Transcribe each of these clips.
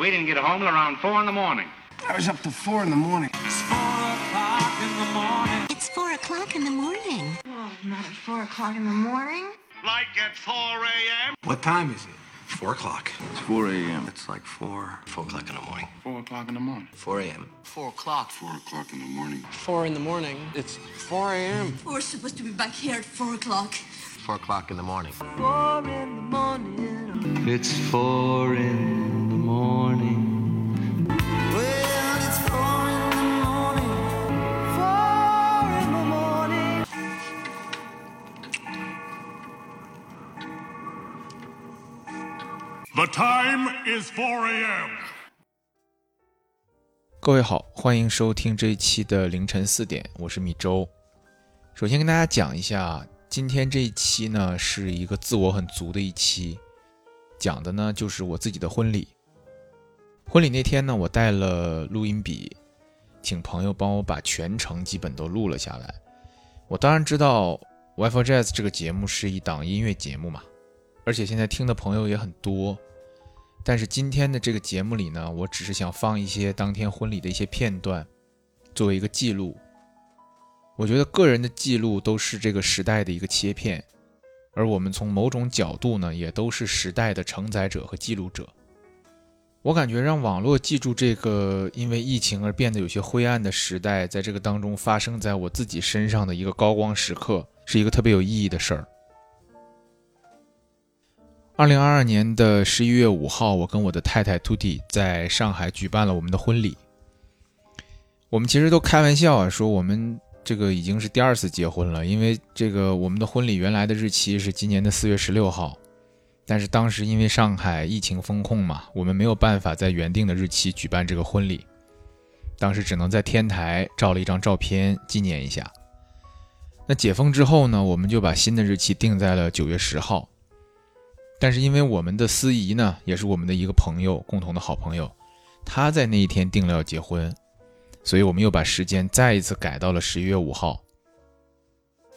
We didn't get home till around four in the morning. I was up to four in the morning. It's four o'clock in the morning. It's four o'clock in the morning. Oh, not at four o'clock in the morning. Like at 4 a.m.? What time is it? Four o'clock. It's 4 a.m. It's like four, four o'clock in the morning. 4 o'clock in the morning. Four a.m. Four o'clock. 4 o'clock in the morning. Four in the morning. It's 4 a.m. We're supposed to be back here at four o'clock. Four o'clock in the morning. Four in the morning. It's four in the morning. Well, it's four in the morning. Four in the morning. The time is 4 a.m. 各位好，欢迎收听这一期的凌晨四点，我是米周。首先跟大家讲一下，今天这一期呢是一个自我很足的一期，讲的呢就是我自己的婚礼。婚礼那天呢，我带了录音笔，请朋友帮我把全程基本都录了下来。我当然知道 Wi-Fi Jazz 这个节目是一档音乐节目嘛，而且现在听的朋友也很多。但是今天的这个节目里呢，我只是想放一些当天婚礼的一些片段，作为一个记录。我觉得个人的记录都是这个时代的一个切片，而我们从某种角度呢，也都是时代的承载者和记录者。我感觉让网络记住这个因为疫情而变得有些灰暗的时代，在这个当中发生在我自己身上的一个高光时刻，是一个特别有意义的事儿。二零二二年的十一月五号，我跟我的太太 Tuti 在上海举办了我们的婚礼。我们其实都开玩笑啊，说我们这个已经是第二次结婚了，因为这个我们的婚礼原来的日期是今年的四月十六号，但是当时因为上海疫情封控嘛，我们没有办法在原定的日期举办这个婚礼，当时只能在天台照了一张照片纪念一下。那解封之后呢，我们就把新的日期定在了九月十号。但是因为我们的司仪呢，也是我们的一个朋友，共同的好朋友，他在那一天定了要结婚，所以我们又把时间再一次改到了十一月五号。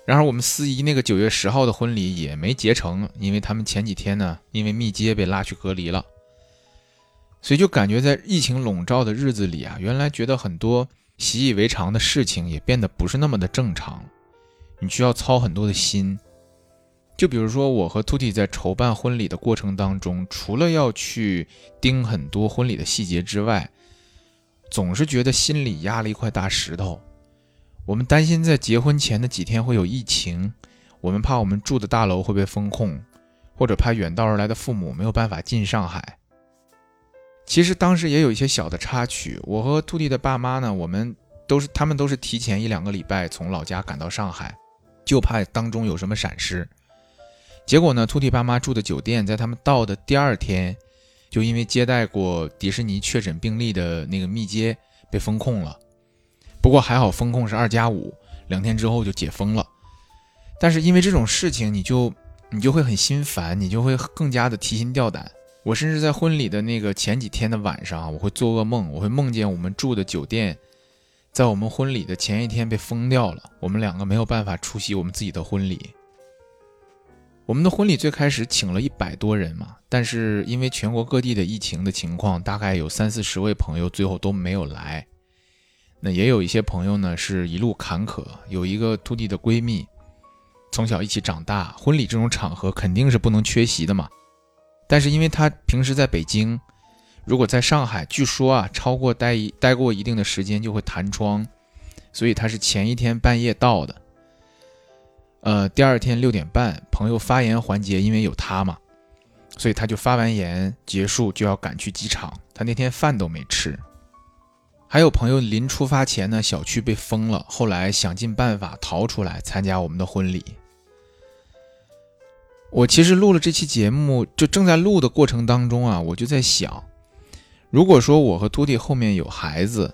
然而我们司仪那个九月十号的婚礼也没结成，因为他们前几天呢，因为密接被拉去隔离了，所以就感觉在疫情笼罩的日子里啊，原来觉得很多习以为常的事情也变得不是那么的正常，你需要操很多的心。就比如说，我和 Tuti 在筹办婚礼的过程当中，除了要去盯很多婚礼的细节之外，总是觉得心里压了一块大石头。我们担心在结婚前的几天会有疫情，我们怕我们住的大楼会被封控，或者怕远道而来的父母没有办法进上海。其实当时也有一些小的插曲，我和兔弟的爸妈呢，我们都是他们都是提前一两个礼拜从老家赶到上海，就怕当中有什么闪失。结果呢，兔弟爸妈住的酒店在他们到的第二天，就因为接待过迪士尼确诊病例的那个密接被封控了。不过还好，风控是二加五，两天之后就解封了。但是因为这种事情，你就你就会很心烦，你就会更加的提心吊胆。我甚至在婚礼的那个前几天的晚上，我会做噩梦，我会梦见我们住的酒店在我们婚礼的前一天被封掉了，我们两个没有办法出席我们自己的婚礼。我们的婚礼最开始请了一百多人嘛，但是因为全国各地的疫情的情况，大概有三四十位朋友最后都没有来。那也有一些朋友呢是一路坎坷，有一个兔弟的闺蜜，从小一起长大，婚礼这种场合肯定是不能缺席的嘛。但是因为她平时在北京，如果在上海，据说啊超过待一待过一定的时间就会弹窗，所以她是前一天半夜到的。呃，第二天六点半，朋友发言环节，因为有他嘛，所以他就发完言结束就要赶去机场。他那天饭都没吃。还有朋友临出发前呢，小区被封了，后来想尽办法逃出来参加我们的婚礼。我其实录了这期节目，就正在录的过程当中啊，我就在想，如果说我和徒弟后面有孩子，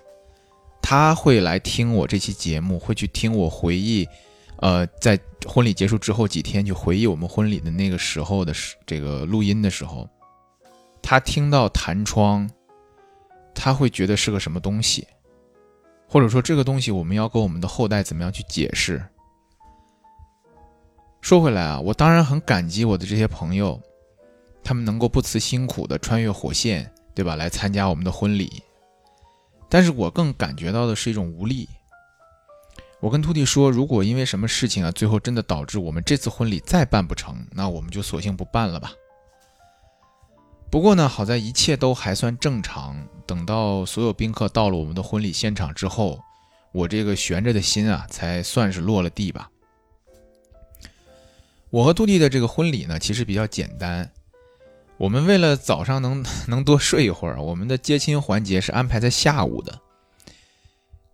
他会来听我这期节目，会去听我回忆。呃，在婚礼结束之后几天，去回忆我们婚礼的那个时候的时这个录音的时候，他听到弹窗，他会觉得是个什么东西，或者说这个东西我们要跟我们的后代怎么样去解释？说回来啊，我当然很感激我的这些朋友，他们能够不辞辛苦的穿越火线，对吧？来参加我们的婚礼。但是我更感觉到的是一种无力。我跟徒弟说，如果因为什么事情啊，最后真的导致我们这次婚礼再办不成，那我们就索性不办了吧。不过呢，好在一切都还算正常。等到所有宾客到了我们的婚礼现场之后，我这个悬着的心啊，才算是落了地吧。我和杜弟的这个婚礼呢，其实比较简单。我们为了早上能能多睡一会儿，我们的接亲环节是安排在下午的。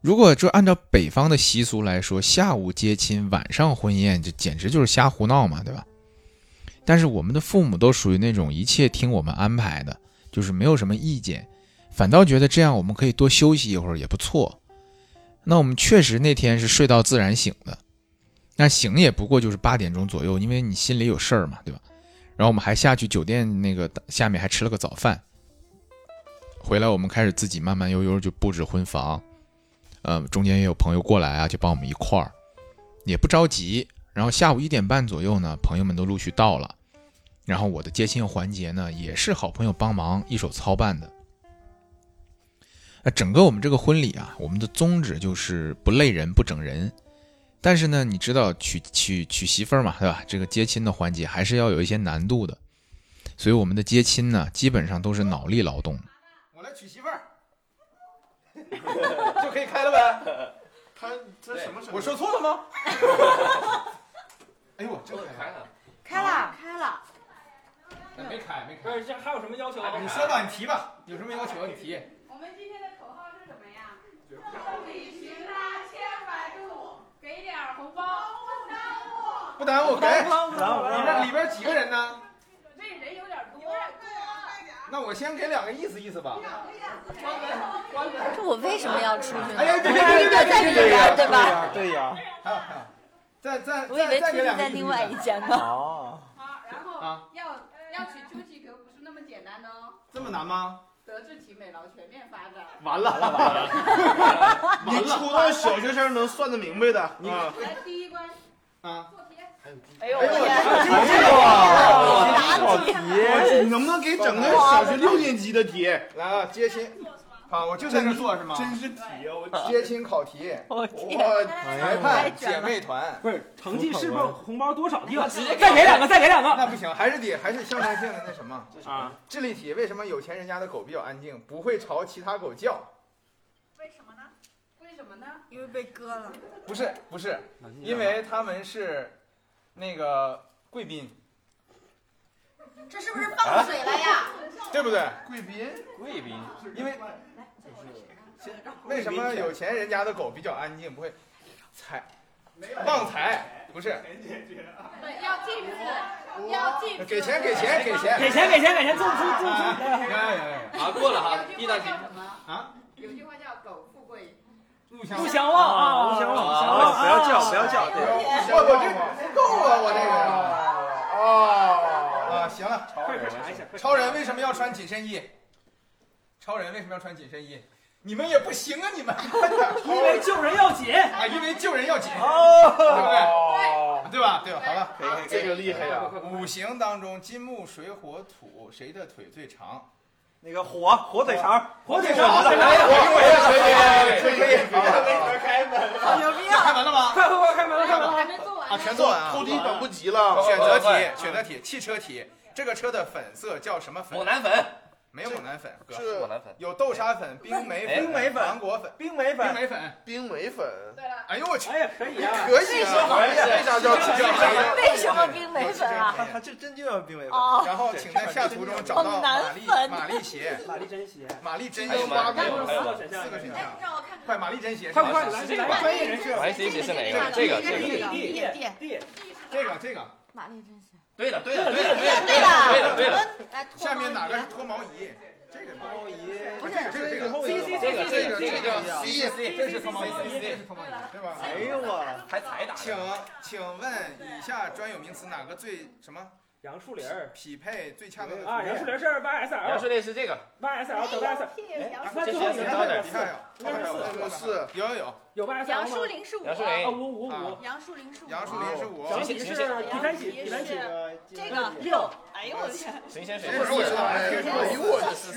如果就按照北方的习俗来说，下午接亲，晚上婚宴，这简直就是瞎胡闹嘛，对吧？但是我们的父母都属于那种一切听我们安排的，就是没有什么意见，反倒觉得这样我们可以多休息一会儿也不错。那我们确实那天是睡到自然醒的，那醒也不过就是八点钟左右，因为你心里有事儿嘛，对吧？然后我们还下去酒店那个下面还吃了个早饭，回来我们开始自己慢慢悠悠就布置婚房，呃，中间也有朋友过来啊，就帮我们一块儿，也不着急。然后下午一点半左右呢，朋友们都陆续到了，然后我的接亲环节呢，也是好朋友帮忙一手操办的。那整个我们这个婚礼啊，我们的宗旨就是不累人不整人。但是呢，你知道娶娶娶媳妇儿嘛，对吧？这个接亲的环节还是要有一些难度的，所以我们的接亲呢，基本上都是脑力劳动。我来娶媳妇儿，就可以开了呗。他这什么？我说错了吗？哎呦，真开了，开了，开了。没开，没开。不是，这还有什么要求？你说吧，你提吧，有什么要求你提。我们今天的口号是什么呀？众里寻他千百度，给点红包不耽误。不耽误，给。不耽误你这里边几个人呢？这人有点多。那我先给两个意思意思吧。这我为什么要出去呢？哎呀，对对对在里边，对吧？对呀。还有还有，再再我以为出去再给两个在另外一间呢。哦，好，然后要要娶朱启可不是那么简单的哦。这么难吗？德智体美劳全面发展。完了完了，你初到 小学生能算得明白的，你来第一关啊。做题。哎呦哎呦我天！好题，你能不能给整个小学六年级的题？来啊，接亲。好，我就在这做是吗？真是题啊！我接亲考题，我！裁判姐妹团。不是成绩是不是红包多少定？再给两个，再给两个。那不行，还是得还是象征性的那什么啊？智力题，为什么有钱人家的狗比较安静，不会朝其他狗叫？为什么呢？为什么呢？因为被割了。不是不是，因为他们是那个贵宾，这是不是放水了呀？对不对？贵宾，贵宾，因为为什么有钱人家的狗比较安静，不会财旺财？不是，对，要禁止，要禁止。给钱给钱给钱给钱给钱给钱。好，过了哈，第一道题什么？啊？有句话叫“狗富贵，不不相忘啊，不相忘，不要叫，不要叫，对，我我这不够啊，我这个。哦啊，行了，快快查一下。超人为什么要穿紧身衣？超人为什么要穿紧身衣？你们也不行啊，你们！因为救人要紧啊，因为救人要紧，哦，对不对？对吧？对吧？好了，可以这个厉害呀！五行当中，金木水火土，谁的腿最长？那个火火腿肠，火腿肠，可以，可以，可以，开门，好牛逼啊！开门了吗？快快快，开门了，开门了！还没做完。啊，全做完啊！扣题等不及了。选择题，选择题，汽车题。这个车的粉色叫什么粉？猛男粉。没有猛男粉，哥，是猛男粉。有豆沙粉、冰梅粉、冰梅粉、芒果粉、冰梅粉、冰梅粉、冰梅粉。对了。哎呦我去！哎呀，可以啊，可以啊！为啥叫为什么冰梅粉啊？它这真就叫冰梅粉。哦。然后请在下图中找到玛丽玛丽鞋、玛丽真鞋、玛丽珍还有鞋八个四个选项，四个选项。让我看看。快，玛丽珍鞋，快快来，这个专业人士。玛丽珍鞋是哪个？这个这个 D D D，这个这个。玛丽真鞋。对的对的对的对的对的对的。下面哪个是脱毛仪？这个脱毛仪不是这个这个 C C 这个这个这个叫 C C，这是脱毛仪，这是脱毛仪，对吧？哎呦我，还才打。请请问以下专有名词哪个最什么？杨树林儿。匹配最恰当的啊，杨树林是 YSL，杨树林是这个，YSL 等 YSL，哎，那最后一个是你看有，应该是四，四，有有有，有 YSL 杨树林是五，杨树林。啊五五五，杨树林是五，杨树林是五，小喜是第三喜，第三喜这个六。哎呦我的天！谁先谁这是我说哎哎呦我去！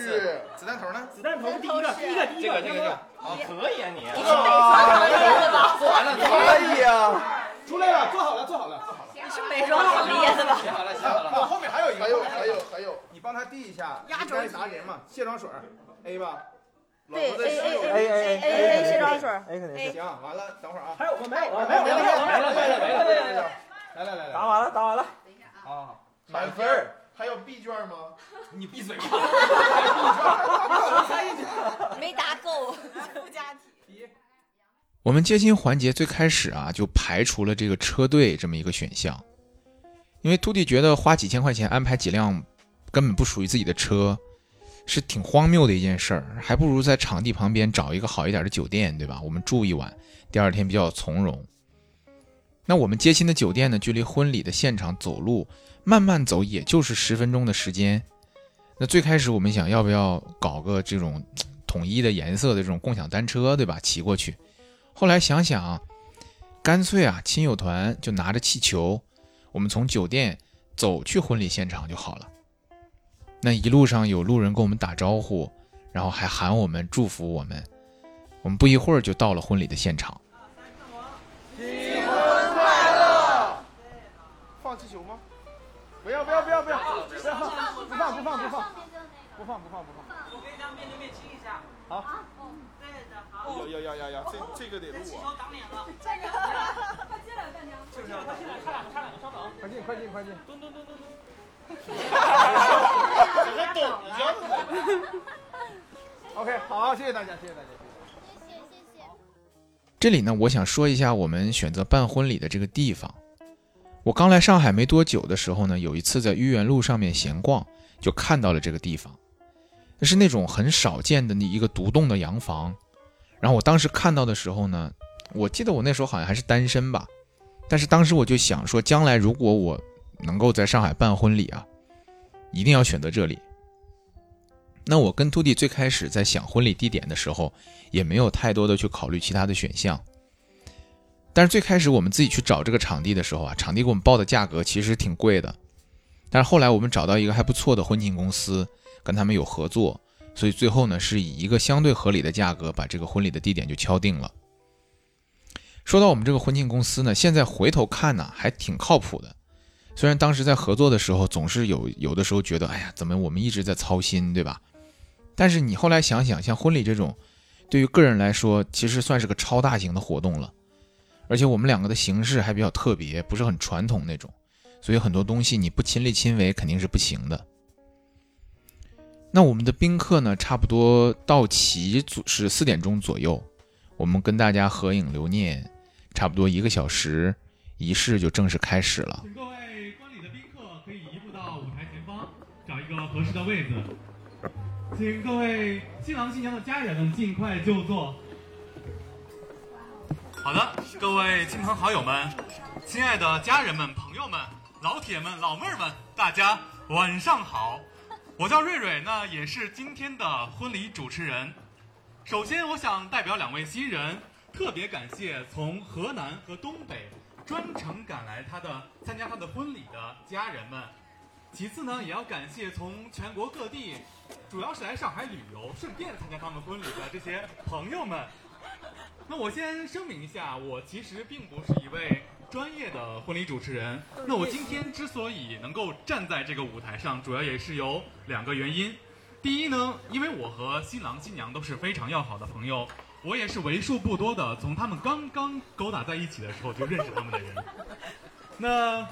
子弹头呢？子弹头是第一个，第一个，第一个，这个这个这个，啊，可以啊你。你是美妆行业的吧？做完了，可以啊！出来了，做好了，做好了，做好了。你是美妆行业的吧？写好了，写好了。我后面还有一个，还有还有还有，你帮他递一下，压轴应该答人嘛，卸妆水，A 吧。对 A 室 A 友 A A A A 卸妆水。A 肯定是。行，完了，等会儿啊。还有吗？没有了，没有没有没有没了，没了，没了，没了，没了。来来来来，答完了，答完了。啊，满分儿还有 B 卷吗？你闭嘴吧。没答够，附加题。我们接亲环节最开始啊，就排除了这个车队这么一个选项，因为秃弟觉得花几千块钱安排几辆根本不属于自己的车，是挺荒谬的一件事儿，还不如在场地旁边找一个好一点的酒店，对吧？我们住一晚，第二天比较从容。那我们接亲的酒店呢，距离婚礼的现场走路慢慢走也就是十分钟的时间。那最开始我们想要不要搞个这种统一的颜色的这种共享单车，对吧？骑过去。后来想想，干脆啊，亲友团就拿着气球，我们从酒店走去婚礼现场就好了。那一路上有路人跟我们打招呼，然后还喊我们祝福我们。我们不一会儿就到了婚礼的现场。新婚快乐放气球吗？不要不要不要不要！不放不放不放不放不放不放不放。我可以这样面对面亲一下。好。对的，好。要要要要！这这个得录啊！挡脸了。这个，快进来，大娘。是不是？快进来，差两个，差两个，稍等。快进快进快进！蹲蹲蹲蹲蹲。怎么抖一下子？OK，好，谢谢大家，谢谢大家谢谢。这里呢，我想说一下我们选择办婚礼的这个地方。我刚来上海没多久的时候呢，有一次在豫园路上面闲逛，就看到了这个地方。那是那种很少见的一个独栋的洋房。然后我当时看到的时候呢，我记得我那时候好像还是单身吧。但是当时我就想说，将来如果我能够在上海办婚礼啊，一定要选择这里。那我跟秃弟最开始在想婚礼地点的时候，也没有太多的去考虑其他的选项。但是最开始我们自己去找这个场地的时候啊，场地给我们报的价格其实挺贵的。但是后来我们找到一个还不错的婚庆公司，跟他们有合作，所以最后呢是以一个相对合理的价格把这个婚礼的地点就敲定了。说到我们这个婚庆公司呢，现在回头看呢还挺靠谱的。虽然当时在合作的时候总是有有的时候觉得，哎呀，怎么我们一直在操心，对吧？但是你后来想想，像婚礼这种，对于个人来说，其实算是个超大型的活动了。而且我们两个的形式还比较特别，不是很传统那种，所以很多东西你不亲力亲为肯定是不行的。那我们的宾客呢，差不多到齐是四点钟左右，我们跟大家合影留念，差不多一个小时，仪式就正式开始了。请各位观礼的宾客可以移步到舞台前方，找一个合适的位子。请各位新郎新娘的家人们尽快就座。好的，各位亲朋好友们，亲爱的家人们、朋友们、老铁们、老妹儿们，大家晚上好。我叫瑞瑞，那也是今天的婚礼主持人。首先，我想代表两位新人，特别感谢从河南和东北专程赶来他的参加他的婚礼的家人们。其次呢，也要感谢从全国各地，主要是来上海旅游，顺便参加他们婚礼的这些朋友们。那我先声明一下，我其实并不是一位专业的婚礼主持人。那我今天之所以能够站在这个舞台上，主要也是有两个原因。第一呢，因为我和新郎新娘都是非常要好的朋友，我也是为数不多的从他们刚刚勾搭在一起的时候就认识他们的人。那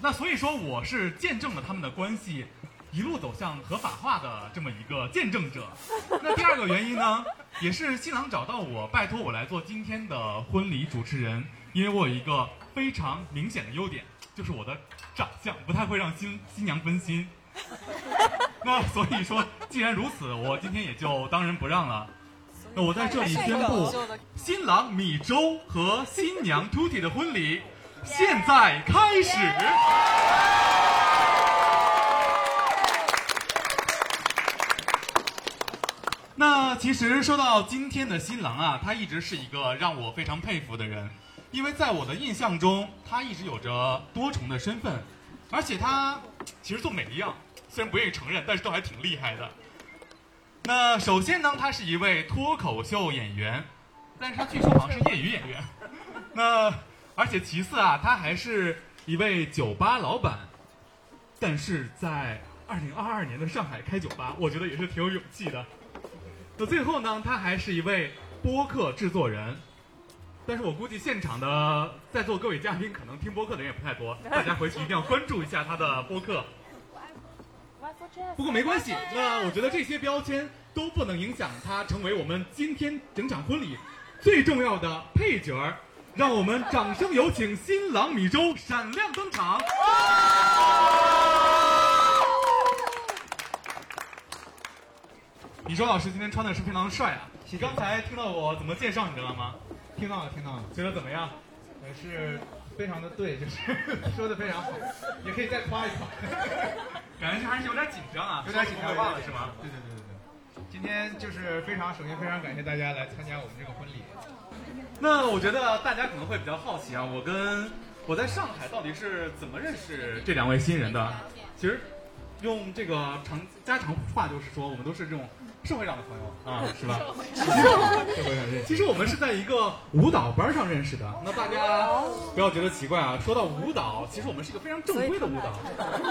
那所以说，我是见证了他们的关系一路走向合法化的这么一个见证者。那第二个原因呢，也是新郎找到我，拜托我来做今天的婚礼主持人，因为我有一个非常明显的优点，就是我的长相不太会让新新娘分心。那所以说，既然如此，我今天也就当仁不让了。那我在这里宣布，新郎米粥和新娘 Tuti 的婚礼现在开始。那其实说到今天的新郎啊，他一直是一个让我非常佩服的人，因为在我的印象中，他一直有着多重的身份。而且他其实做每一样，虽然不愿意承认，但是都还挺厉害的。那首先呢，他是一位脱口秀演员，但是他据说好像是业余演员。那而且其次啊，他还是一位酒吧老板，但是在二零二二年的上海开酒吧，我觉得也是挺有勇气的。那最后呢，他还是一位播客制作人。但是我估计现场的在座各位嘉宾可能听播客的人也不太多，大家回去一定要关注一下他的播客。不过没关系，那我觉得这些标签都不能影响他成为我们今天整场婚礼最重要的配角儿。让我们掌声有请新郎米粥闪亮登场。米粥老师今天穿的是非常帅啊！你刚才听到我怎么介绍你的了吗？听到了，听到了，觉得怎么样？还是非常的对，就是 说的非常好，也可以再夸一夸。感觉还是有点紧张啊，有点紧张，忘了是吗？对对对对对。今天就是非常，首先非常感谢大家来参加我们这个婚礼。那我觉得大家可能会比较好奇啊，我跟我在上海到底是怎么认识这两位新人的？其实用这个常家常话就是说，我们都是这种社会上的朋友啊，是吧？社会上认识。其实我们是在一个舞蹈班上认识的。那大家不要觉得奇怪啊，说到舞蹈，其实我们是一个非常正规的舞蹈，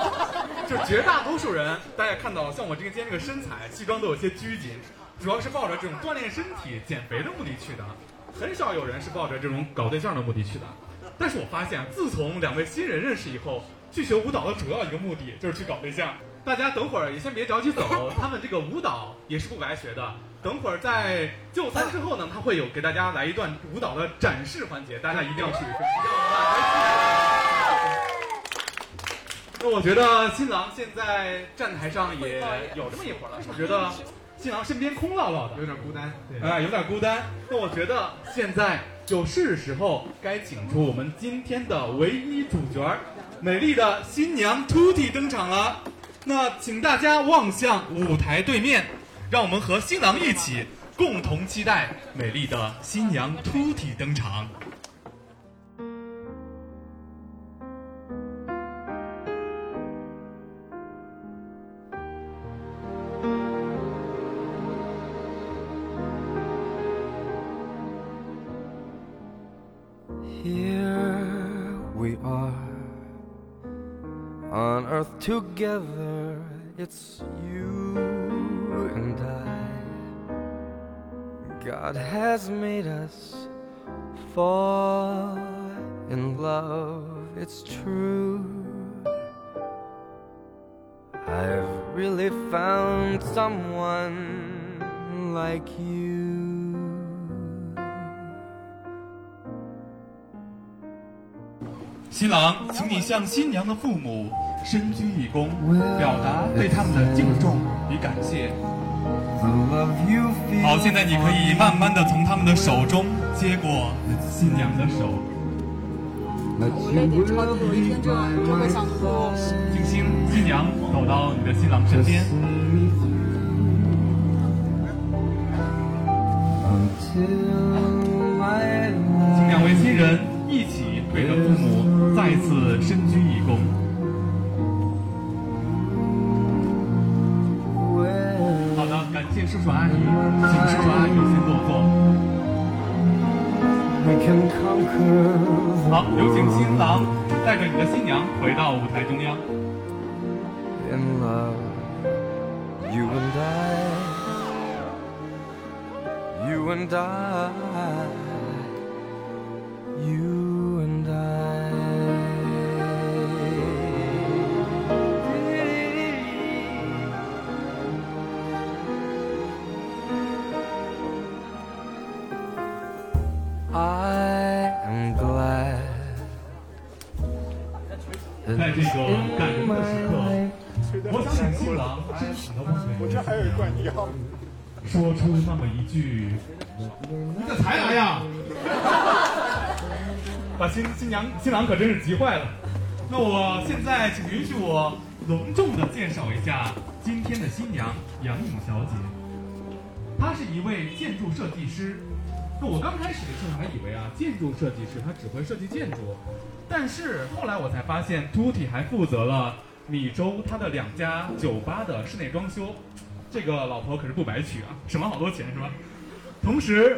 就是绝大多数人大家看到像我这个今天这个身材，西装都有些拘谨，主要是抱着这种锻炼身体、减肥的目的去的。很少有人是抱着这种搞对象的目的去的，但是我发现，自从两位新人认识以后，去学舞蹈的主要一个目的就是去搞对象。大家等会儿也先别着急走，他们这个舞蹈也是不白学的。等会儿在就餐之后呢，他会有给大家来一段舞蹈的展示环节，大家一定要去。那我觉得新郎现在站台上也有这么一会儿了，我觉得。新郎身边空落落的，有点孤单，哎，有点孤单。那我觉得现在就是时候该请出我们今天的唯一主角，美丽的新娘 Tuti 登场了。那请大家望向舞台对面，让我们和新郎一起共同期待美丽的新娘 Tuti 登场。Earth together. It's you and I. God has made us fall in love. It's true. I've really found someone like you. 新郎，请你向新娘的父母深鞠一躬，表达对他们的敬重与感谢。好，现在你可以慢慢的从他们的手中接过新娘的手。我泪点超多，一听这就会想哭。静心，新娘走到你的新郎身边。请两位新人一起对着父母再次深鞠一躬。好的，感谢叔叔阿姨，请叔叔阿姨先坐坐。好，有请新郎带着你的新娘回到舞台中央。in love, you and I, you and I, 我这还有一罐药，说出那么一句：“你咋才来呀！”把新新娘新郎可真是急坏了。那我现在请允许我隆重的介绍一下今天的新娘杨颖小姐。她是一位建筑设计师，那我刚开始的时候还以为啊，建筑设计师他只会设计建筑，但是后来我才发现，Tutti 还负责了米粥他的两家酒吧的室内装修，这个老婆可是不白娶啊，省了好多钱是吧？同时，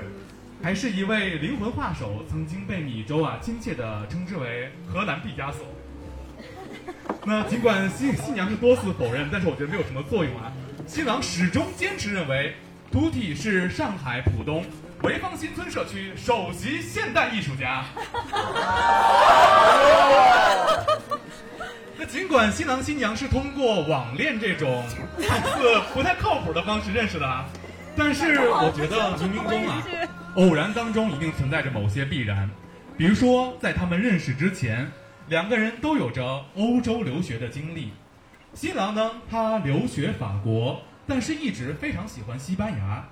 还是一位灵魂画手，曾经被米粥啊亲切的称之为荷兰毕加索。那尽管新新娘是多次否认，但是我觉得没有什么作用啊。新郎始终坚持认为，Tutti 是上海浦东潍坊新村社区首席现代艺术家。那尽管新郎新娘是通过网恋这种看似不太靠谱的方式认识的啊，但是我觉得冥冥中啊，偶然当中一定存在着某些必然。比如说，在他们认识之前，两个人都有着欧洲留学的经历。新郎呢，他留学法国，但是一直非常喜欢西班牙；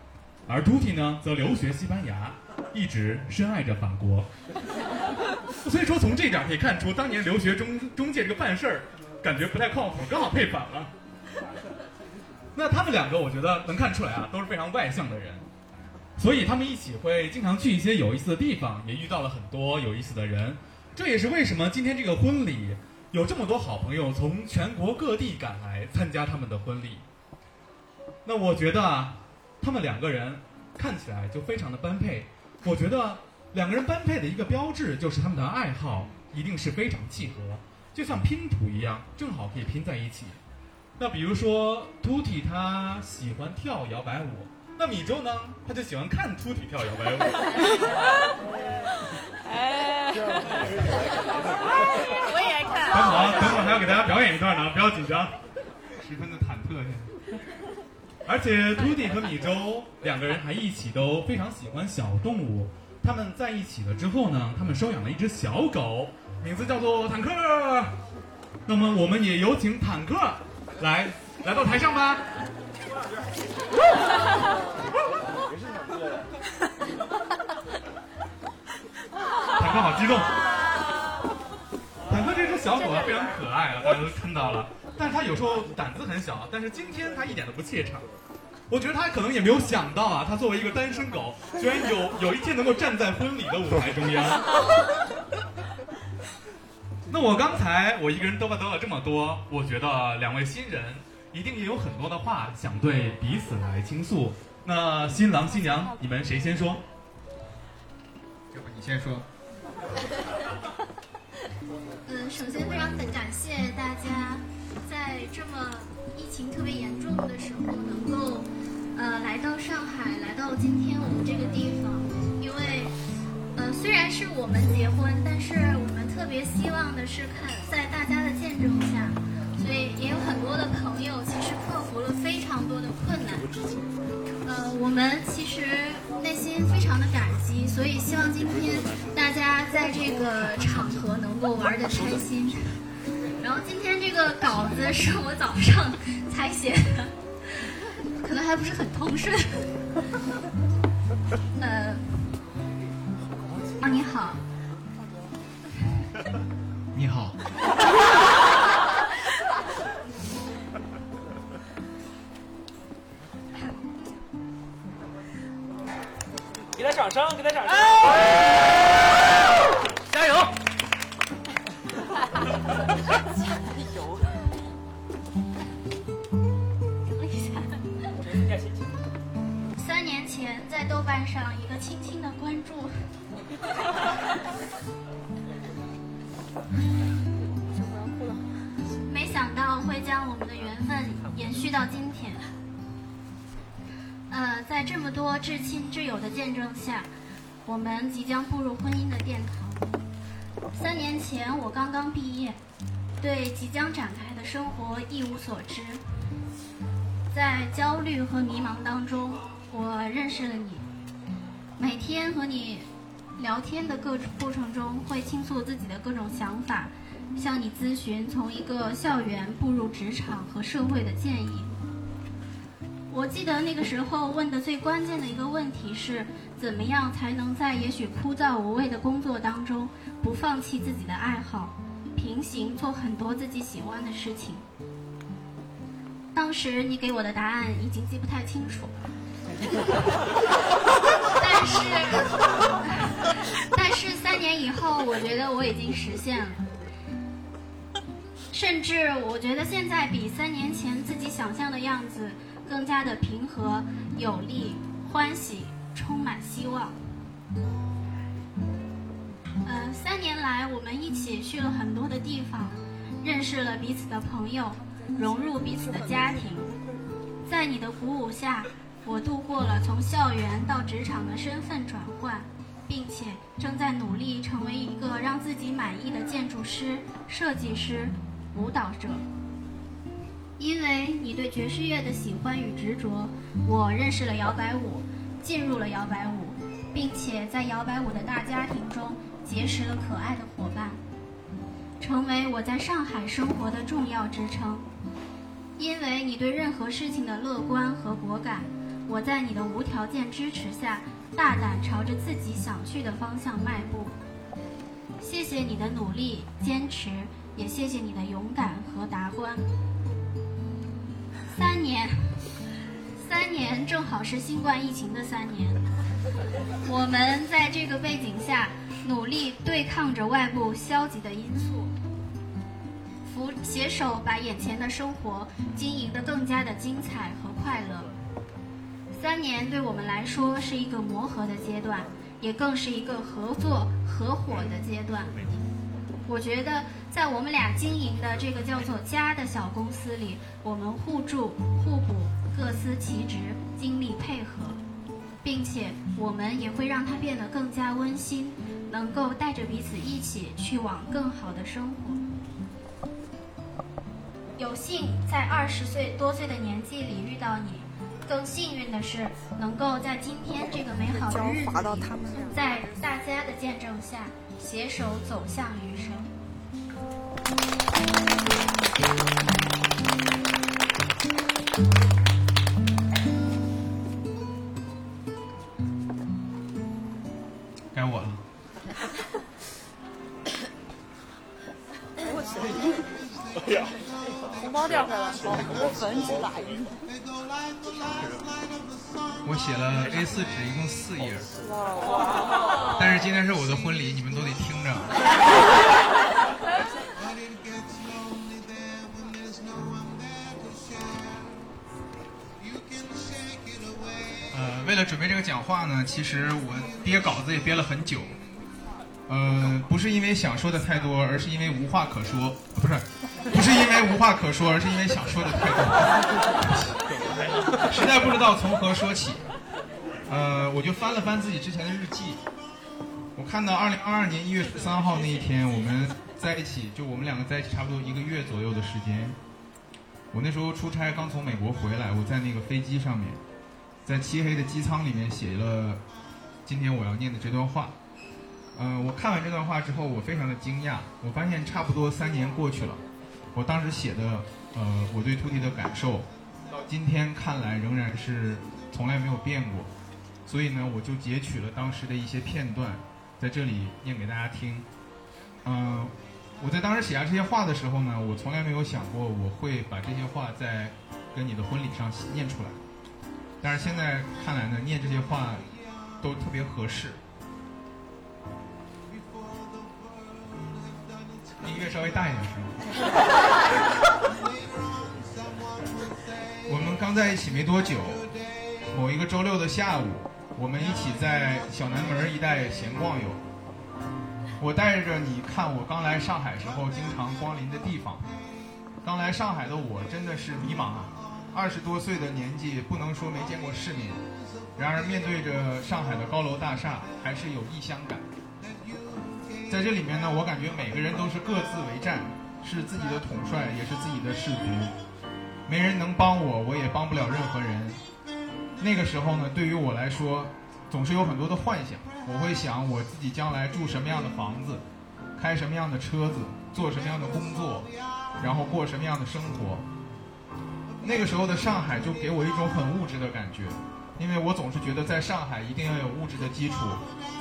而朱迪呢，则留学西班牙，一直深爱着法国。所以说，从这点可以看出，当年留学中中介这个办事儿，感觉不太靠谱，刚好配反了。那他们两个，我觉得能看出来啊，都是非常外向的人，所以他们一起会经常去一些有意思的地方，也遇到了很多有意思的人。这也是为什么今天这个婚礼有这么多好朋友从全国各地赶来参加他们的婚礼。那我觉得啊，他们两个人看起来就非常的般配。我觉得两个人般配的一个标志就是他们的爱好一定是非常契合，就像拼图一样，正好可以拼在一起。那比如说，Tutti 他喜欢跳摇摆舞，那米粥呢，他就喜欢看 Tutti 跳摇摆舞。哎，我也爱看。等会儿，等会儿还要给大家表演一段呢，不要紧张，十分的忐忑现在。而且 Tutti 和米粥两个人还一起都非常喜欢小动物。他们在一起了之后呢，他们收养了一只小狗，名字叫做坦克。那么我们也有请坦克来来到台上吧。坦克好激动。坦克这只小狗啊，非常可爱啊，大家都看到了。但是他有时候胆子很小，但是今天他一点都不怯场。我觉得他可能也没有想到啊，他作为一个单身狗，居然有 有一天能够站在婚礼的舞台中央。那我刚才我一个人嘚吧嘚了这么多，我觉得两位新人一定也有很多的话想对彼此来倾诉。那新郎新娘，你们谁先说？要不你先说。嗯，首先非常的感谢大家，在这么疫情特别严重的时候，能够呃来到上海，来到今天我们这个地方。因为呃虽然是我们结婚，但是我们特别希望的是看在大家的见证下，所以也有很多的朋友其实克服了非常多的困难。呃，我们其实内心非常的感激，所以希望今天大家在这个场合能够玩的开心。然后今天这个稿子是我早上才写的，可能还不是很通顺。呃，啊，你好，你好，给他掌声，给他掌声，加上一个轻轻的关注。没想到会将我们的缘分延续到今天。呃，在这么多至亲至友的见证下，我们即将步入婚姻的殿堂。三年前我刚刚毕业，对即将展开的生活一无所知，在焦虑和迷茫当中，我认识了你。每天和你聊天的各过程中，会倾诉自己的各种想法，向你咨询从一个校园步入职场和社会的建议。我记得那个时候问的最关键的一个问题是：怎么样才能在也许枯燥无味的工作当中，不放弃自己的爱好，平行做很多自己喜欢的事情？当时你给我的答案已经记不太清楚 是，但是三年以后，我觉得我已经实现了。甚至我觉得现在比三年前自己想象的样子更加的平和、有力、欢喜，充满希望。呃，三年来我们一起去了很多的地方，认识了彼此的朋友，融入彼此的家庭。在你的鼓舞下，我度过了从校园到职场的身份转换，并且正在努力成为一个让自己满意的建筑师、设计师、舞蹈者。因为你对爵士乐的喜欢与执着，我认识了摇摆舞，进入了摇摆舞，并且在摇摆舞的大家庭中结识了可爱的伙伴，成为我在上海生活的重要支撑。因为你对任何事情的乐观和果敢，我在你的无条件支持下，大胆朝着自己想去的方向迈步。谢谢你的努力、坚持，也谢谢你的勇敢和达观。三年，三年正好是新冠疫情的三年，我们在这个背景下努力对抗着外部消极的因素。扶携手把眼前的生活经营得更加的精彩和快乐。三年对我们来说是一个磨合的阶段，也更是一个合作合伙的阶段。我觉得在我们俩经营的这个叫做家的小公司里，我们互助互补，各司其职，精力配合，并且我们也会让它变得更加温馨，能够带着彼此一起去往更好的生活。有幸在二十岁多岁的年纪里遇到你，更幸运的是能够在今天这个美好的日子里，在大家的见证下，携手走向余生。该我了。哎呀，红包掉下来，了，我粉起来。我写了 A4 纸，一共四页。但是今天是我的婚礼，你们都得听着。呃，为了准备这个讲话呢，其实我憋稿子也憋了很久。呃，不是因为想说的太多，而是因为无话可说。不是，不是因为无话可说，而是因为想说的太多，实在不知道从何说起。呃，我就翻了翻自己之前的日记，我看到二零二二年一月十三号那一天，我们在一起，就我们两个在一起差不多一个月左右的时间。我那时候出差刚从美国回来，我在那个飞机上面，在漆黑的机舱里面写了今天我要念的这段话。嗯、我看完这段话之后，我非常的惊讶，我发现差不多三年过去了，我当时写的，呃，我对 Tuti 的感受，今天看来仍然是从来没有变过，所以呢，我就截取了当时的一些片段，在这里念给大家听。嗯、我在当时写下这些话的时候呢，我从来没有想过我会把这些话在跟你的婚礼上念出来，但是现在看来呢，念这些话都特别合适。音乐稍微大一点是吗？刚在一起没多久，某一个周六的下午，我们一起在小南门一带闲逛游。我带着你看我刚来上海时候经常光临的地方。刚来上海的我真的是迷茫啊，二十多岁的年纪，不能说没见过世面，然而面对着上海的高楼大厦，还是有异乡感。在这里面呢，我感觉每个人都是各自为战，是自己的统帅，也是自己的士卒。没人能帮我，我也帮不了任何人。那个时候呢，对于我来说，总是有很多的幻想。我会想我自己将来住什么样的房子，开什么样的车子，做什么样的工作，然后过什么样的生活。那个时候的上海就给我一种很物质的感觉，因为我总是觉得在上海一定要有物质的基础，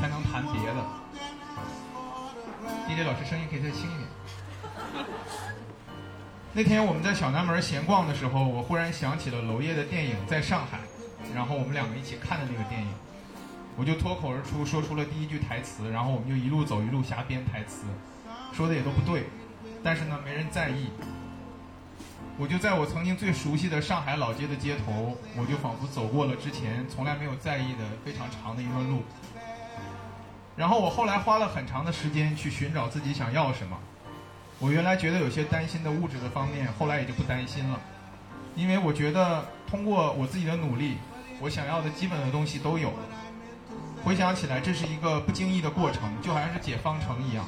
才能谈别的。DJ 老师声音可以再轻一点。那天我们在小南门闲逛的时候，我忽然想起了娄烨的电影《在上海》，然后我们两个一起看的那个电影。我就脱口而出说出了第一句台词，然后我们就一路走一路瞎编台词，说的也都不对，但是呢没人在意。我就在我曾经最熟悉的上海老街的街头，我就仿佛走过了之前从来没有在意的非常长的一段路。然后我后来花了很长的时间去寻找自己想要什么。我原来觉得有些担心的物质的方面，后来也就不担心了，因为我觉得通过我自己的努力，我想要的基本的东西都有。回想起来，这是一个不经意的过程，就好像是解方程一样，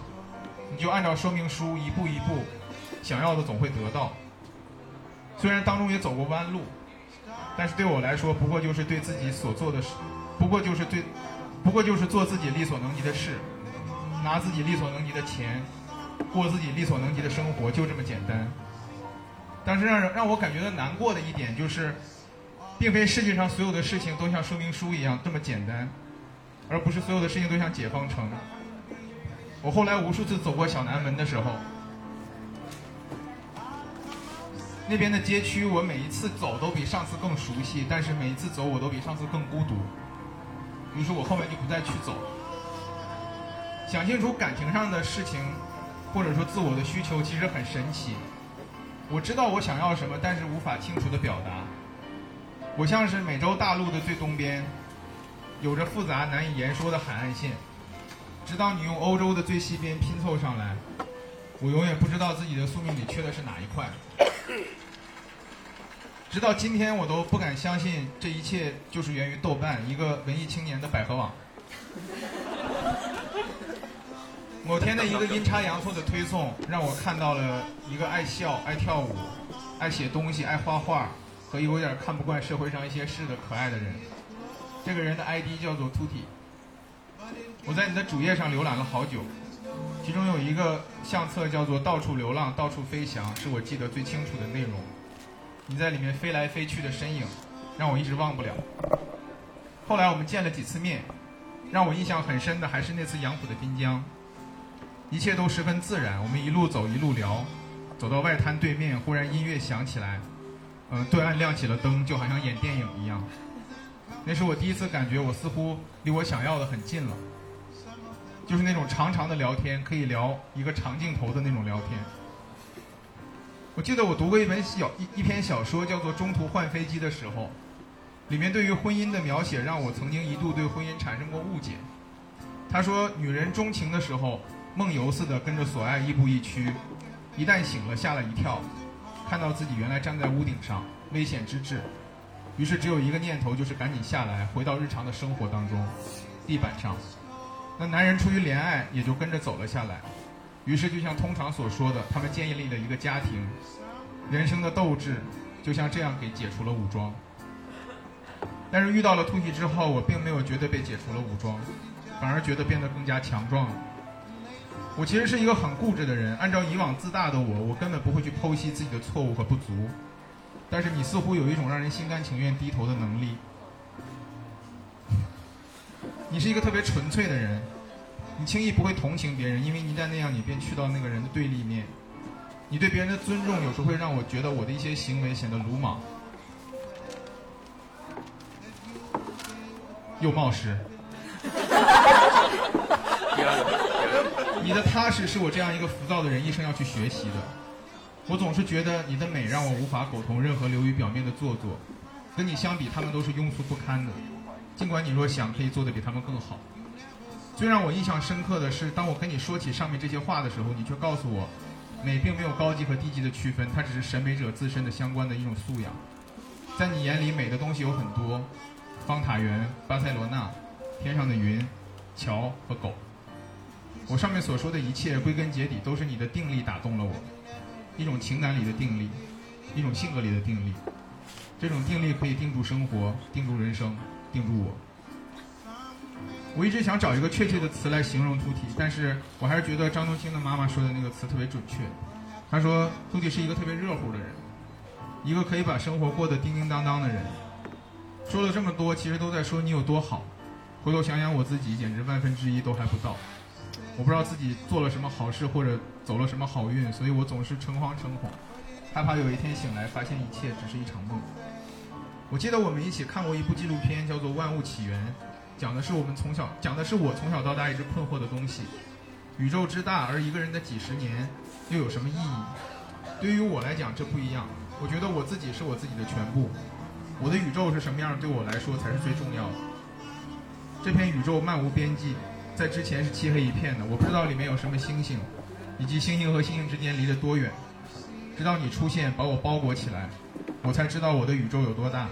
你就按照说明书一步一步，想要的总会得到。虽然当中也走过弯路，但是对我来说，不过就是对自己所做的事，不过就是对，不过就是做自己力所能及的事，拿自己力所能及的钱，过自己力所能及的生活，就这么简单。但是让人让我感觉到难过的一点就是，并非世界上所有的事情都像说明书一样这么简单，而不是所有的事情都像解方程。我后来无数次走过小南门的时候。那边的街区，我每一次走都比上次更熟悉，但是每一次走我都比上次更孤独。于是我后面就不再去走。想清楚感情上的事情，或者说自我的需求，其实很神奇。我知道我想要什么，但是无法清楚的表达。我像是美洲大陆的最东边，有着复杂难以言说的海岸线，直到你用欧洲的最西边拼凑上来，我永远不知道自己的宿命里缺的是哪一块。直到今天，我都不敢相信这一切就是源于豆瓣，一个文艺青年的百合网。某天的一个阴差阳错的推送，让我看到了一个爱笑、爱跳舞、爱写东西、爱画画和有点看不惯社会上一些事的可爱的人。这个人的 ID 叫做 Tuti。我在你的主页上浏览了好久，其中有一个相册叫做“到处流浪，到处飞翔”，是我记得最清楚的内容。你在里面飞来飞去的身影，让我一直忘不了。后来我们见了几次面，让我印象很深的还是那次杨浦的滨江。一切都十分自然，我们一路走一路聊，走到外滩对面，忽然音乐响起来，嗯、对岸亮起了灯，就好像演电影一样。那是我第一次感觉我似乎离我想要的很近了，就是那种长长的聊天，可以聊一个长镜头的那种聊天。我记得我读过一本小一一篇小说，叫做《中途换飞机的时候》，里面对于婚姻的描写让我曾经一度对婚姻产生过误解。他说，女人钟情的时候，梦游似的跟着所爱亦步亦趋，一旦醒了吓了一跳，看到自己原来站在屋顶上，危险之至，于是只有一个念头，就是赶紧下来，回到日常的生活当中，地板上。那男人出于怜爱，也就跟着走了下来。于是，就像通常所说的，他们建立了一个家庭，人生的斗志就像这样给解除了武装。但是遇到了突袭之后，我并没有觉得被解除了武装，反而觉得变得更加强壮了。我其实是一个很固执的人，按照以往自大的我，我根本不会去剖析自己的错误和不足。但是你似乎有一种让人心甘情愿低头的能力。你是一个特别纯粹的人，你轻易不会同情别人，因为一旦那样，你便去到那个人的对立面。你对别人的尊重，有时候会让我觉得我的一些行为显得鲁莽，又冒失。你的踏实是我这样一个浮躁的人一生要去学习的。我总是觉得你的美让我无法苟同任何流于表面的做作，跟你相比，他们都是庸俗不堪的。尽管你若想，可以做得比他们更好。最让我印象深刻的是，当我跟你说起上面这些话的时候，你却告诉我，美并没有高级和低级的区分，它只是审美者自身的相关的一种素养。在你眼里，美的东西有很多，方塔园、巴塞罗那、天上的云、桥和狗。我上面所说的一切，归根结底都是你的定力打动了我，一种情感里的定力，一种性格里的定力。这种定力可以定住生活，定住人生，定住我。我一直想找一个确切的词来形容秃体，但是我还是觉得张东青的妈妈说的那个词特别准确。她说秃体是一个特别热乎的人，一个可以把生活过得叮叮当当的人。说了这么多，其实都在说你有多好。回头想想我自己，简直万分之一都还不到。我不知道自己做了什么好事或者走了什么好运，所以我总是诚惶诚恐，害怕有一天醒来发现一切只是一场梦。我记得我们一起看过一部纪录片，叫做《万物起源》，讲的是我们从小讲的是我从小到大一直困惑的东西。宇宙之大，而一个人的几十年又有什么意义？对于我来讲，这不一样。我觉得我自己是我自己的全部，我的宇宙是什么样，对我来说才是最重要的。这片宇宙漫无边际，在之前是漆黑一片的，我不知道里面有什么星星，以及星星和星星之间离得多远。直到你出现，把我包裹起来，我才知道我的宇宙有多大。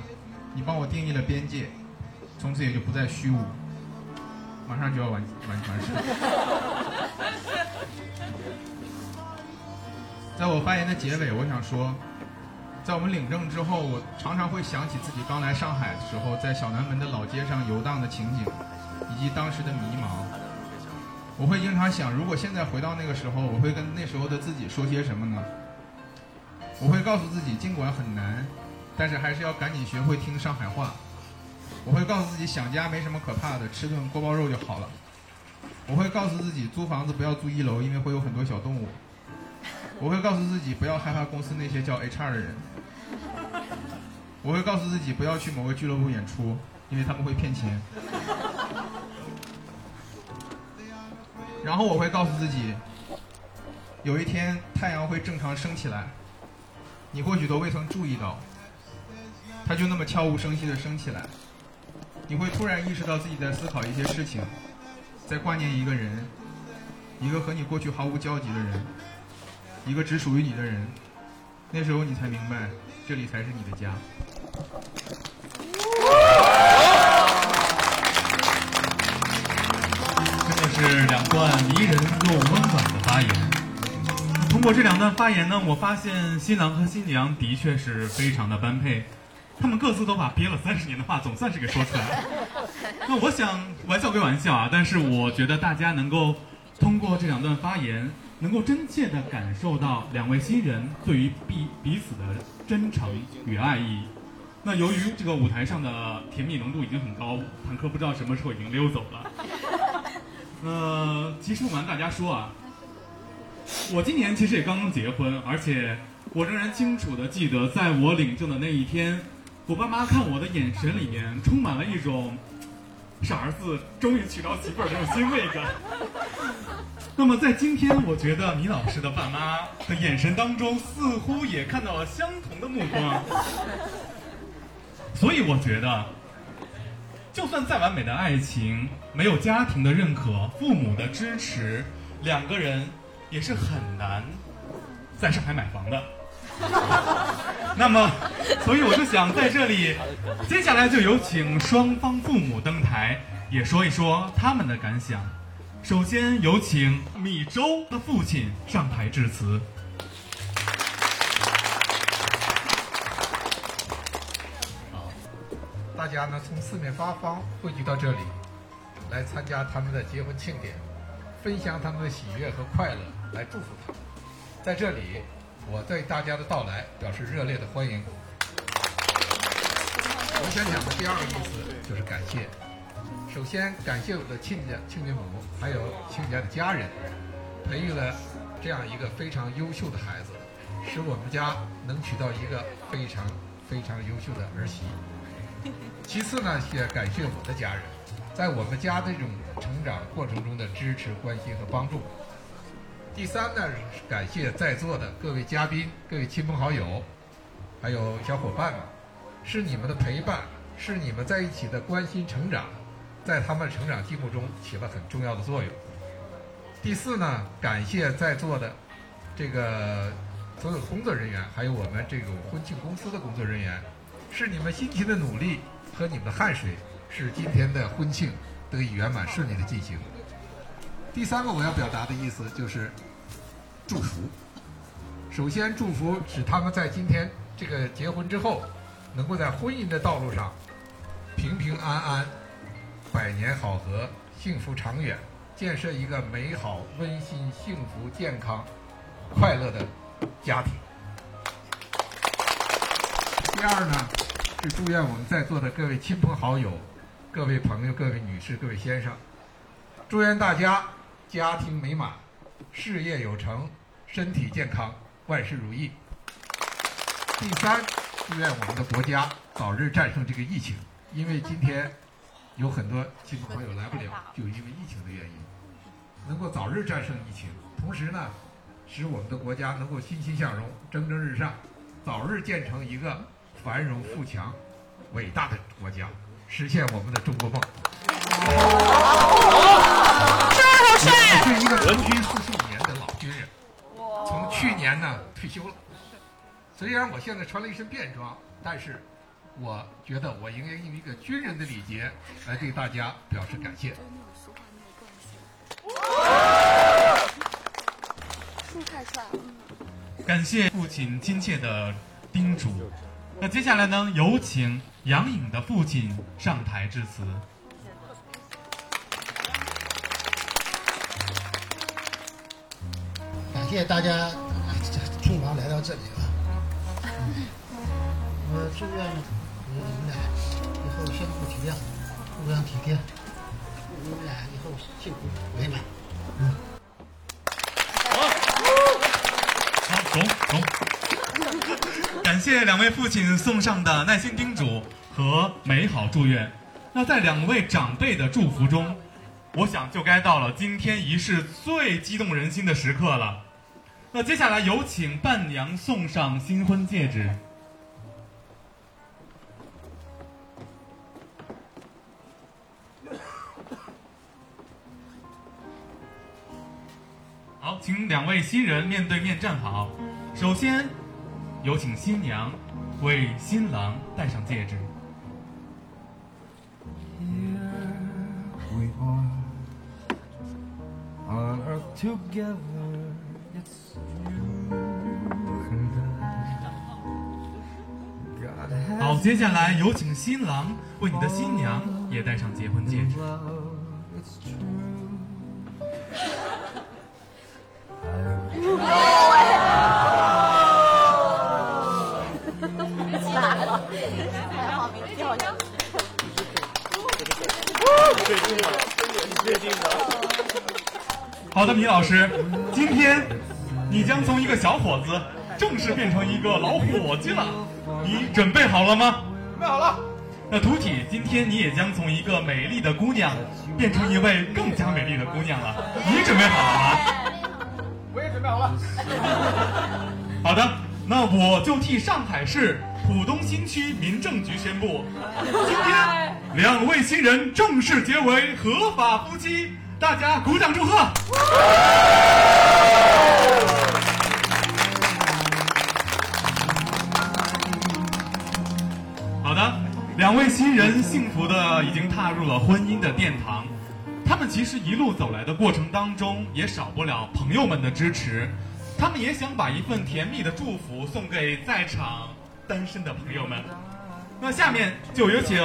你帮我定义了边界，从此也就不再虚无。马上就要完完完事。在我发言的结尾，我想说，在我们领证之后，我常常会想起自己刚来上海的时候，在小南门的老街上游荡的情景，以及当时的迷茫。我会经常想，如果现在回到那个时候，我会跟那时候的自己说些什么呢？我会告诉自己，尽管很难，但是还是要赶紧学会听上海话。我会告诉自己，想家没什么可怕的，吃顿锅包肉就好了。我会告诉自己，租房子不要租一楼，因为会有很多小动物。我会告诉自己，不要害怕公司那些叫 HR 的人。我会告诉自己，不要去某个俱乐部演出，因为他们会骗钱。然后我会告诉自己，有一天太阳会正常升起来，你或许都未曾注意到，它就那么悄无声息地升起来。你会突然意识到自己在思考一些事情，在挂念一个人，一个和你过去毫无交集的人，一个只属于你的人。那时候你才明白，这里才是你的家。是两段迷人又温暖的发言。通过这两段发言呢，我发现新郎和新娘的确是非常的般配，他们各自都把憋了三十年的话总算是给说出来了。那我想，玩笑归玩笑啊，但是我觉得大家能够通过这两段发言，能够真切的感受到两位新人对于彼彼此的真诚与爱意。那由于这个舞台上的甜蜜浓度已经很高，坦克不知道什么时候已经溜走了。呃，其实不瞒大家说啊，我今年其实也刚刚结婚，而且我仍然清楚的记得，在我领证的那一天，我爸妈看我的眼神里面充满了一种傻儿子终于娶到媳妇儿的那种欣慰感。那么在今天，我觉得米老师的爸妈的眼神当中，似乎也看到了相同的目光。所以我觉得，就算再完美的爱情，没有家庭的认可、父母的支持，两个人也是很难在上海买房的。那么，所以我就想在这里，接下来就有请双方父母登台，也说一说他们的感想。首先有请米粥的父亲上台致辞。家呢从四面八方汇聚到这里，来参加他们的结婚庆典，分享他们的喜悦和快乐，来祝福他们。在这里，我对大家的到来表示热烈的欢迎。我想讲的第二个意思就是感谢。首先感谢我的亲家、亲家母，还有亲家的家人，培育了这样一个非常优秀的孩子，使我们家能娶到一个非常非常优秀的儿媳。其次呢，也感谢我的家人，在我们家这种成长过程中的支持、关心和帮助。第三呢，感谢在座的各位嘉宾、各位亲朋好友，还有小伙伴们，是你们的陪伴，是你们在一起的关心成长，在他们成长进步中起了很重要的作用。第四呢，感谢在座的这个所有工作人员，还有我们这种婚庆公司的工作人员，是你们辛勤的努力和你们的汗水，使今天的婚庆得以圆满顺利的进行。第三个我要表达的意思就是祝福。首先祝福使他们在今天这个结婚之后，能够在婚姻的道路上平平安安、百年好合、幸福长远，建设一个美好、温馨、幸福、健康、快乐的家庭。第二呢，是祝愿我们在座的各位亲朋好友、各位朋友、各位女士、各位先生，祝愿大家家庭美满，事业有成，身体健康，万事如意。第三，祝愿我们的国家早日战胜这个疫情，因为今天有很多亲朋好友来不了，就因为疫情的原因，能够早日战胜疫情，同时呢，使我们的国家能够欣欣向荣、蒸蒸日上，早日建成一个繁荣富强、伟大的国家，实现我们的中国梦。我是一个从军四十五年的老军人，从去年呢退休了。虽然我现在穿了一身便装，但是我觉得我应该用一个军人的礼节来对大家表示感谢。树太帅了。感谢父亲亲切的叮嘱。那接下来呢，有请杨颖的父亲上台致辞。感谢大家这匆忙来到这里啊！我祝愿你们俩以后相互体谅，互相体贴，你们俩以后幸福美满。嗯。好，走走。感谢两位父亲送上的耐心叮嘱和美好祝愿。那在两位长辈的祝福中，我想就该到了今天仪式最激动人心的时刻了。那接下来有请伴娘送上新婚戒指。好，请两位新人面对面站好。首先，有请新娘为新郎戴上戒指。好，接下来有请新郎为你的新娘也戴上结婚戒指。确定吗？你确定吗？好的，米老师，今天你将从一个小伙子正式变成一个老伙计了，你准备好了吗？准备好了。那图体，今天你也将从一个美丽的姑娘变成一位更加美丽的姑娘了，你准备好了吗？我也准备好了。好的，那我就替上海市浦东新区民政局宣布，今天两位新人正式结为合法夫妻，大家鼓掌祝贺。好的，两位新人幸福的已经踏入了婚姻的殿堂。他们其实一路走来的过程当中，也少不了朋友们的支持。他们也想把一份甜蜜的祝福送给在场单身的朋友们。那下面就有请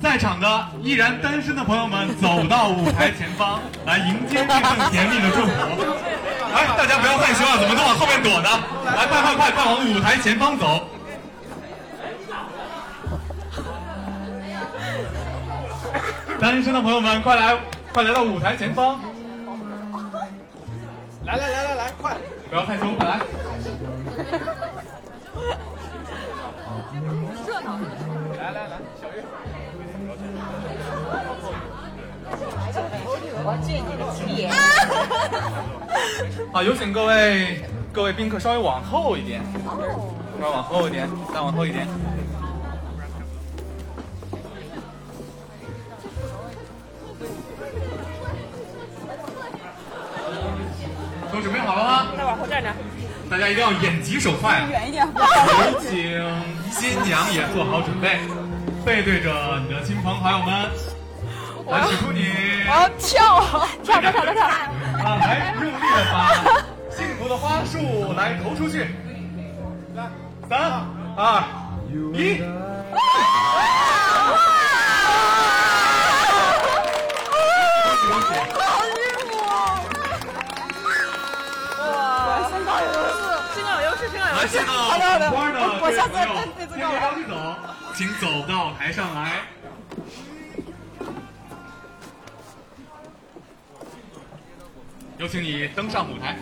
在场的依然单身的朋友们走到舞台前方，来迎接这份甜蜜的祝福。哎，大家不要害羞啊，怎么都往后面躲呢？来，快快快快往舞台前方走。单身的朋友们，快来，快来到舞台前方。来来来来来，快！不要害羞，快来。热闹。来来来，我借你的钱。好，有请各位各位宾客稍微往后一点，稍微往后一点，再往后一点。都准备好了吗？再往后站着。大家一定要眼疾手快啊！远一点。有请新娘也做好准备，背对着你的亲朋好友们，来使出你我要跳，跳跳跳跳跳。啊，来用力的把幸福的花束来投出去。来，三二一。好幸福！哇，身高有优势，身高有优势，身高有，优势。的好的，花的我我下次各位朋友再再先别着急走，请走到台上来。有请你登上舞台。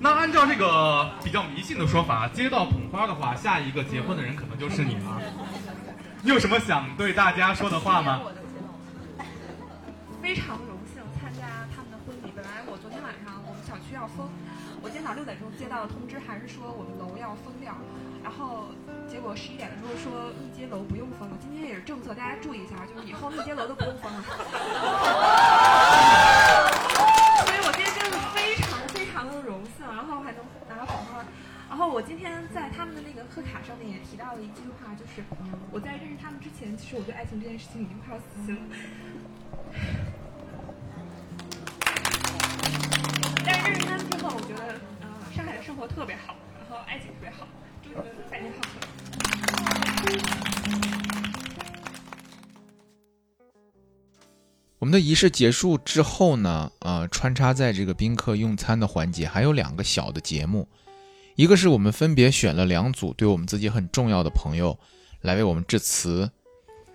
那按照这个比较迷信的说法，接到捧花的话，下一个结婚的人可能就是你了。你有什么想对大家说的话吗？非常荣幸参加他们的婚礼。本来我昨天晚上我们小区要封，我今天早上六点钟接到的通知，还是说我们楼要封掉，然后结果十一点的时候说密接楼不用封了。今天也是政策，大家注意一下，就是以后密接楼都不用封了。所以我今天真的非常非常的荣幸，然后还能拿到捧花。然后我今天在他们的那个贺卡上面也提到了一句话，就是我在认识他们之前，其实我对爱情这件事情已经快要死心了。但是认识他们之后，我觉得，呃，上海的生活特别好，然后爱情特别好，祝你们百年好合。我们的仪式结束之后呢，呃，穿插在这个宾客用餐的环节，还有两个小的节目，一个是我们分别选了两组对我们自己很重要的朋友来为我们致辞，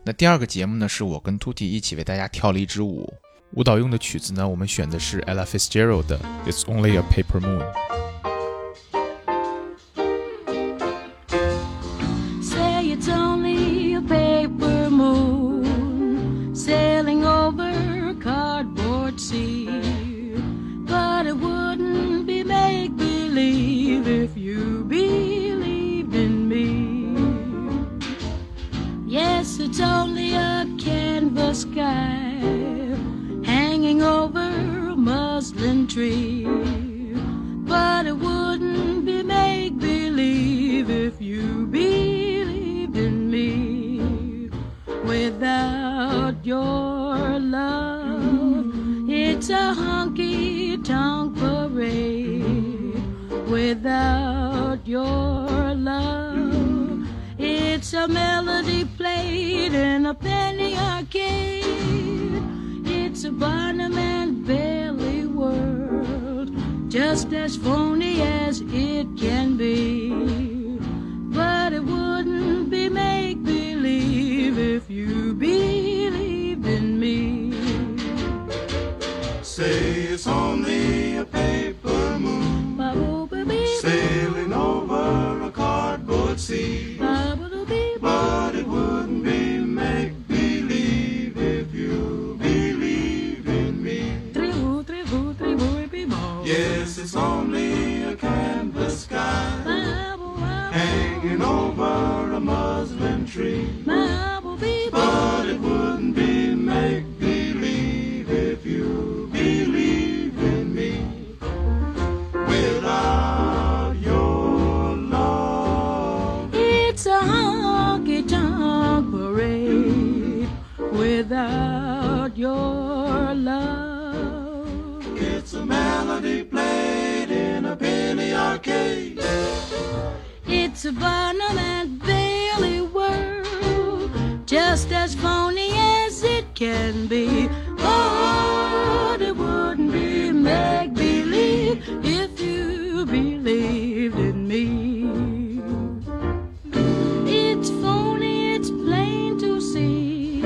那第二个节目呢，是我跟 Tuti 一起为大家跳了一支舞，舞蹈用的曲子呢，我们选的是 Ella Fitzgerald 的 It's Only a Paper Moon。Say it's only a paper moon sailing over a cardboard sea. But it wouldn't be make believe if you believed in me. Yes, it's only a canvas sky hanging over a muslin tree. But it wouldn't be make believe if you believed in me. Without your love, it's a honky tonk parade. Without your love, it's a melody played in a penny arcade. A Barnum and Bailey world, just as phony as it can be. Muslin tree. But it wouldn't be make believe if you believe in me. Without your love, It's a honky tonk parade without your love. it's a melody played in a penny arcade. It's a Barnum believed in me. It's phony, it's plain to see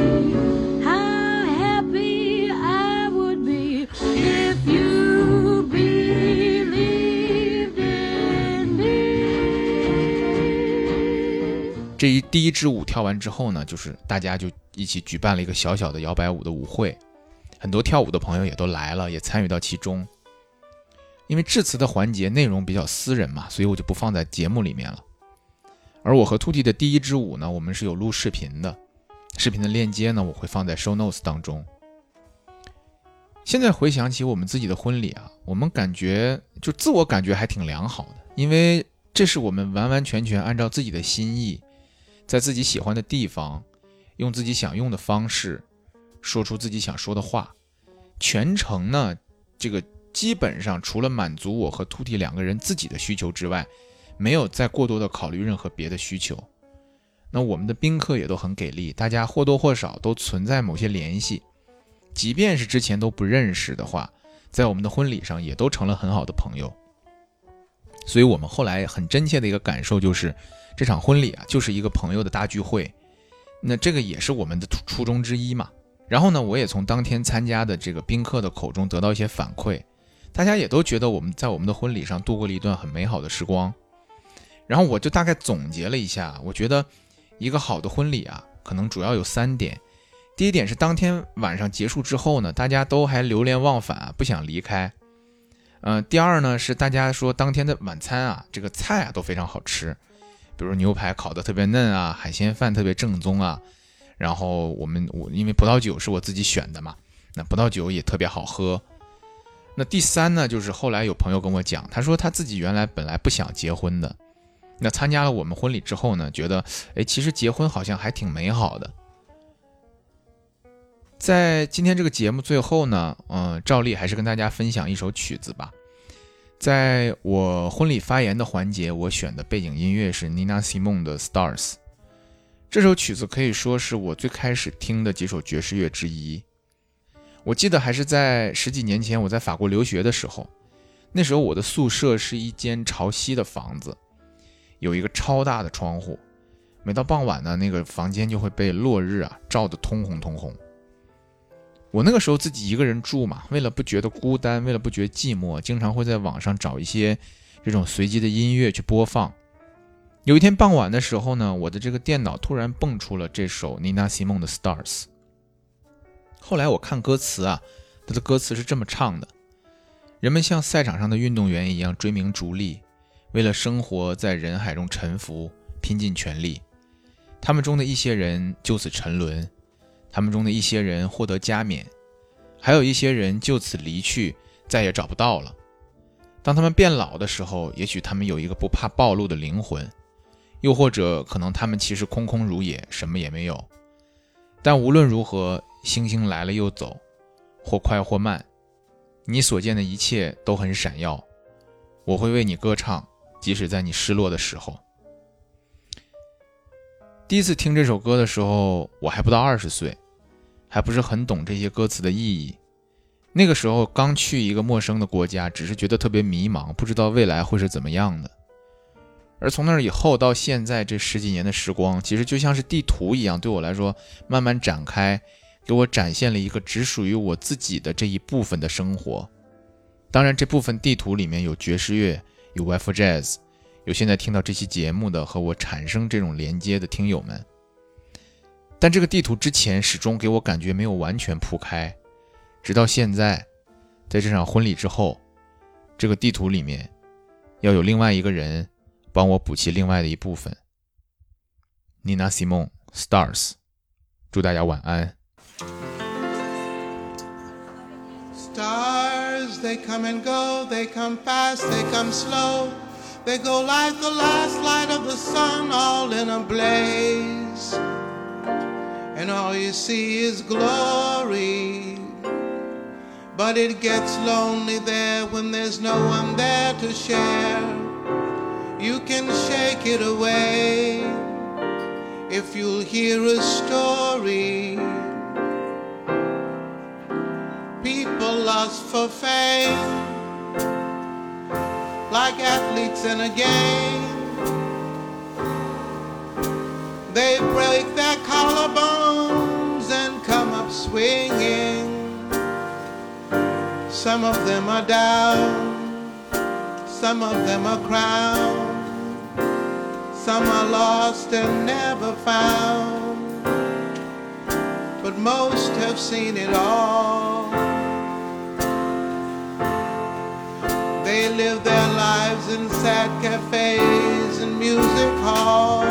how happy I would be if you believed in me. 这一第一支舞跳完之后呢，就是大家就一起举办了一个小小的摇摆舞的舞会，很多跳舞的朋友也都来了，也参与到其中。因为致辞的环节内容比较私人嘛，所以我就不放在节目里面了。而我和兔弟的第一支舞呢，我们是有录视频的，视频的链接呢，我会放在 show notes 当中。现在回想起我们自己的婚礼啊，我们感觉就自我感觉还挺良好的，因为这是我们完完全全按照自己的心意，在自己喜欢的地方，用自己想用的方式，说出自己想说的话。全程呢，这个基本上除了满足我和兔弟两个人自己的需求之外，没有再过多的考虑任何别的需求。那我们的宾客也都很给力，大家或多或少都存在某些联系，即便是之前都不认识的话，在我们的婚礼上也都成了很好的朋友。所以我们后来很真切的一个感受就是，这场婚礼啊，就是一个朋友的大聚会。那这个也是我们的初衷之一嘛。然后呢，我也从当天参加的这个宾客的口中得到一些反馈，大家也都觉得我们在我们的婚礼上度过了一段很美好的时光。然后我就大概总结了一下，我觉得一个好的婚礼啊，可能主要有三点。第一点是当天晚上结束之后呢，大家都还流连忘返，不想离开。嗯，第二呢是大家说当天的晚餐啊，这个菜啊都非常好吃，比如牛排烤得特别嫩啊，海鲜饭特别正宗啊。然后我们我因为葡萄酒是我自己选的嘛，那葡萄酒也特别好喝。那第三呢，就是后来有朋友跟我讲，他说他自己原来本来不想结婚的。那参加了我们婚礼之后呢，觉得哎，其实结婚好像还挺美好的。在今天这个节目最后呢，嗯，照例还是跟大家分享一首曲子吧。在我婚礼发言的环节，我选的背景音乐是 Nina Simone 的《Stars》。这首曲子可以说是我最开始听的几首爵士乐之一。我记得还是在十几年前，我在法国留学的时候，那时候我的宿舍是一间朝西的房子。有一个超大的窗户，每到傍晚呢，那个房间就会被落日啊照得通红通红。我那个时候自己一个人住嘛，为了不觉得孤单，为了不觉寂寞，经常会在网上找一些这种随机的音乐去播放。有一天傍晚的时候呢，我的这个电脑突然蹦出了这首 Nina Simone 的《Stars》。后来我看歌词啊，他的歌词是这么唱的：人们像赛场上的运动员一样追名逐利。为了生活在人海中沉浮，拼尽全力。他们中的一些人就此沉沦，他们中的一些人获得加冕，还有一些人就此离去，再也找不到了。当他们变老的时候，也许他们有一个不怕暴露的灵魂，又或者可能他们其实空空如也，什么也没有。但无论如何，星星来了又走，或快或慢，你所见的一切都很闪耀。我会为你歌唱。即使在你失落的时候，第一次听这首歌的时候，我还不到二十岁，还不是很懂这些歌词的意义。那个时候刚去一个陌生的国家，只是觉得特别迷茫，不知道未来会是怎么样的。而从那以后到现在这十几年的时光，其实就像是地图一样，对我来说慢慢展开，给我展现了一个只属于我自己的这一部分的生活。当然，这部分地图里面有爵士乐。有 w i f e Jazz，有现在听到这期节目的和我产生这种连接的听友们，但这个地图之前始终给我感觉没有完全铺开，直到现在，在这场婚礼之后，这个地图里面要有另外一个人帮我补齐另外的一部分。Nina Simone Stars，祝大家晚安。They come and go, they come fast, they come slow. They go like the last light of the sun, all in a blaze. And all you see is glory. But it gets lonely there when there's no one there to share. You can shake it away if you'll hear a story people lust for fame, like athletes in a game. They break their collarbones and come up swinging. Some of them are down, some of them are crowned, some are lost and never found. But most have seen it all. They live their lives in sad cafes and music halls.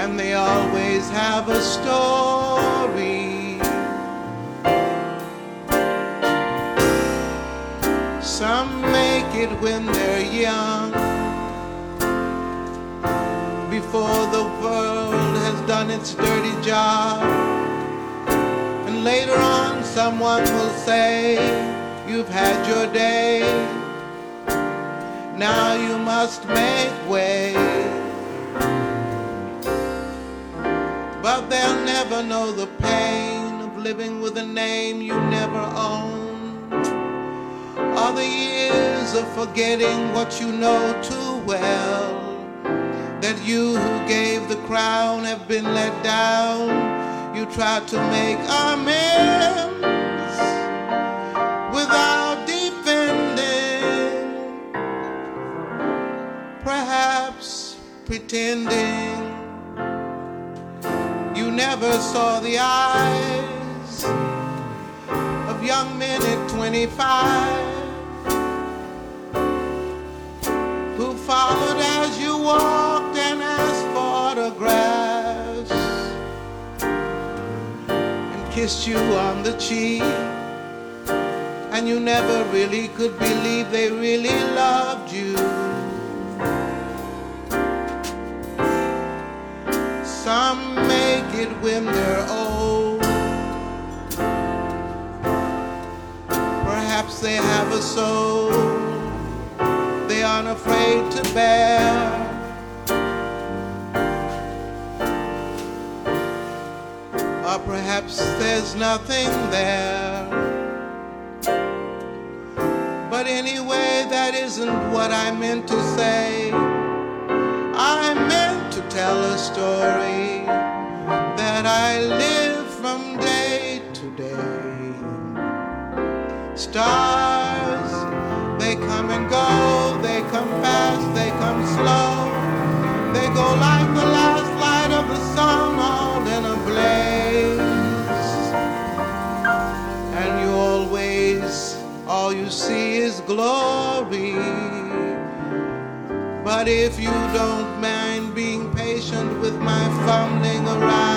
And they always have a story. Some make it when they're young, before the world has done its dirty job later on someone will say, You've had your day. Now you must make way. But they'll never know the pain of living with a name you never owned. All the years of forgetting what you know too well. That you who gave the crown have been let down you try to make amends without defending, perhaps pretending. You never saw the eyes of young men at 25 who followed as you walked kissed you on the cheek. And you never really could believe they really loved you. Some make it when they're old. Perhaps they have a soul they aren't afraid to bear. Or perhaps there's nothing there. But anyway, that isn't what I meant to say. I meant to tell a story that I live from day to day. Stars, they come and go, they come fast, they come slow. They go like glory. But if you don't mind being patient with my fumbling around,